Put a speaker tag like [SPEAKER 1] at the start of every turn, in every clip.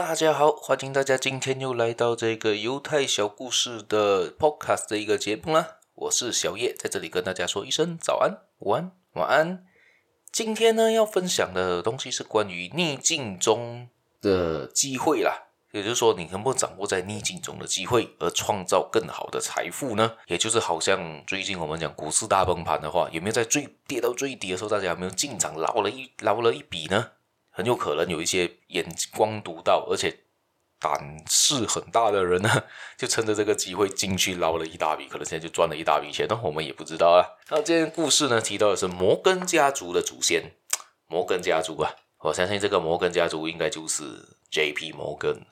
[SPEAKER 1] 大家好，欢迎大家今天又来到这个犹太小故事的 Podcast 的一个节目啦。我是小叶，在这里跟大家说一声早安、午安、晚安。今天呢，要分享的东西是关于逆境中的机会啦。也就是说，你能不能掌握在逆境中的机会，而创造更好的财富呢？也就是好像最近我们讲股市大崩盘的话，有没有在最跌到最低的时候，大家有没有进场捞了一捞了一笔呢？很有可能有一些眼光独到，而且胆识很大的人呢，就趁着这个机会进去捞了一大笔，可能现在就赚了一大笔钱，那我们也不知道啊。那这件故事呢，提到的是摩根家族的祖先，摩根家族啊，我相信这个摩根家族应该就是。J.P. 摩根，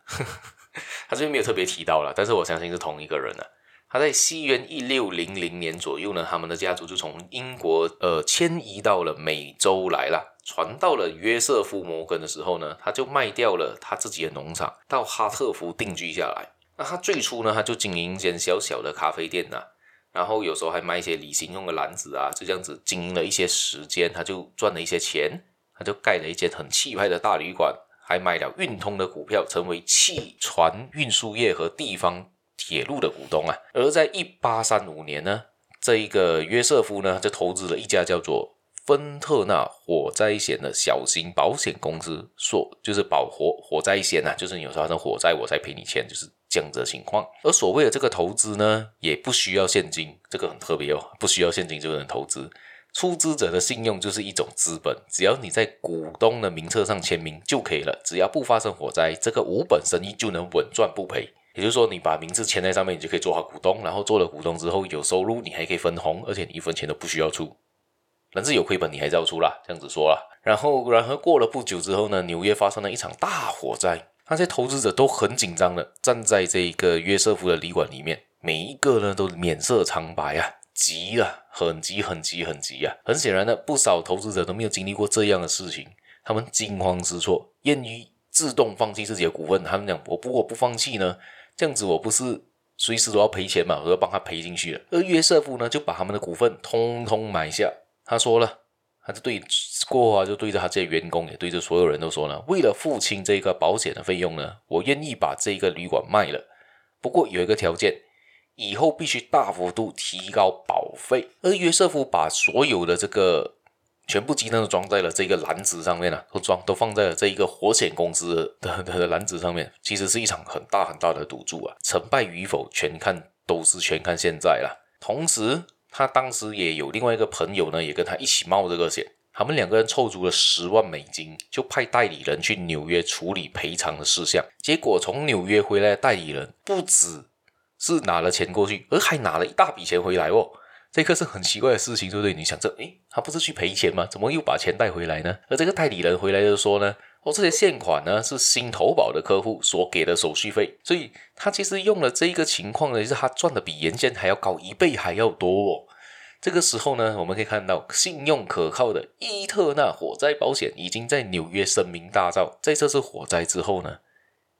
[SPEAKER 1] 他这边没有特别提到了，但是我相信是同一个人啊。他在西元一六零零年左右呢，他们的家族就从英国呃迁移到了美洲来了。传到了约瑟夫摩根的时候呢，他就卖掉了他自己的农场，到哈特福定居下来。那他最初呢，他就经营一间小小的咖啡店呐、啊，然后有时候还卖一些旅行用的篮子啊，就这样子经营了一些时间，他就赚了一些钱，他就盖了一间很气派的大旅馆。还买了运通的股票，成为汽船运输业和地方铁路的股东啊。而在一八三五年呢，这一个约瑟夫呢，就投资了一家叫做芬特纳火灾险的小型保险公司，说就是保火火灾险啊，就是你有时候发生火灾，我才赔你钱，就是这样子的情况。而所谓的这个投资呢，也不需要现金，这个很特别哦，不需要现金就能投资。出资者的信用就是一种资本，只要你在股东的名册上签名就可以了。只要不发生火灾，这个无本生意就能稳赚不赔。也就是说，你把名字签在上面，你就可以做好股东。然后做了股东之后有收入，你还可以分红，而且你一分钱都不需要出。但是有亏本，你还是要出啦。这样子说啦。然后，然后过了不久之后呢，纽约发生了一场大火灾，那些投资者都很紧张的站在这个约瑟夫的旅馆里面，每一个呢都面色苍白啊。急了，很急，很急，很急啊！很显然呢，不少投资者都没有经历过这样的事情，他们惊慌失措，愿意自动放弃自己的股份。他们讲：“我不过不放弃呢，这样子我不是随时都要赔钱嘛？我要帮他赔进去了。”而约瑟夫呢，就把他们的股份通通买下。他说了，他就对过后啊，就对着他这些员工，也对着所有人都说了：“为了付清这个保险的费用呢，我愿意把这个旅馆卖了。不过有一个条件。”以后必须大幅度提高保费，而约瑟夫把所有的这个全部鸡蛋都装在了这个篮子上面啊，都装都放在了这一个火险公司的的篮子上面，其实是一场很大很大的赌注啊，成败与否全看都是全看现在啦。同时，他当时也有另外一个朋友呢，也跟他一起冒这个险，他们两个人凑足了十万美金，就派代理人去纽约处理赔偿的事项。结果从纽约回来的代理人不止。是拿了钱过去，而还拿了一大笔钱回来哦，这个是很奇怪的事情，对不对？你想这，诶，他不是去赔钱吗？怎么又把钱带回来呢？而这个代理人回来就说呢，哦，这些现款呢是新投保的客户所给的手续费，所以他其实用了这一个情况呢，就是他赚的比原先还要高一倍还要多哦。这个时候呢，我们可以看到信用可靠的伊特纳火灾保险已经在纽约声名大噪。在这次火灾之后呢，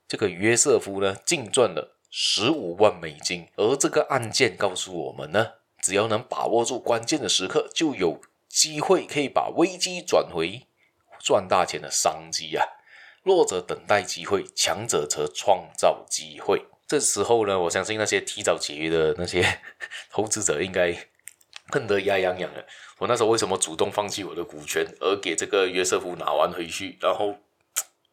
[SPEAKER 1] 这个约瑟夫呢净赚了。十五万美金，而这个案件告诉我们呢，只要能把握住关键的时刻，就有机会可以把危机转回赚大钱的商机啊！弱者等待机会，强者则创造机会。这时候呢，我相信那些提早解约的那些 投资者应该恨得牙痒痒的。我那时候为什么主动放弃我的股权，而给这个约瑟夫拿完回去，然后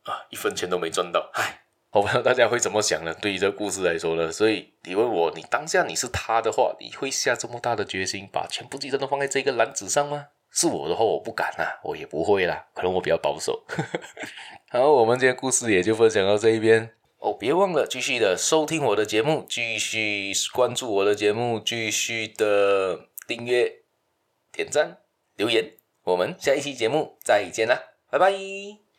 [SPEAKER 1] 啊，一分钱都没赚到，唉。我不知道大家会怎么想呢？对于这个故事来说呢，所以你问我，你当下你是他的话，你会下这么大的决心，把全部鸡蛋都放在这个篮子上吗？是我的话，我不敢啊，我也不会啦，可能我比较保守。好，我们今天故事也就分享到这一边哦，别忘了继续的收听我的节目，继续关注我的节目，继续的订阅、点赞、留言，我们下一期节目再见啦，拜拜。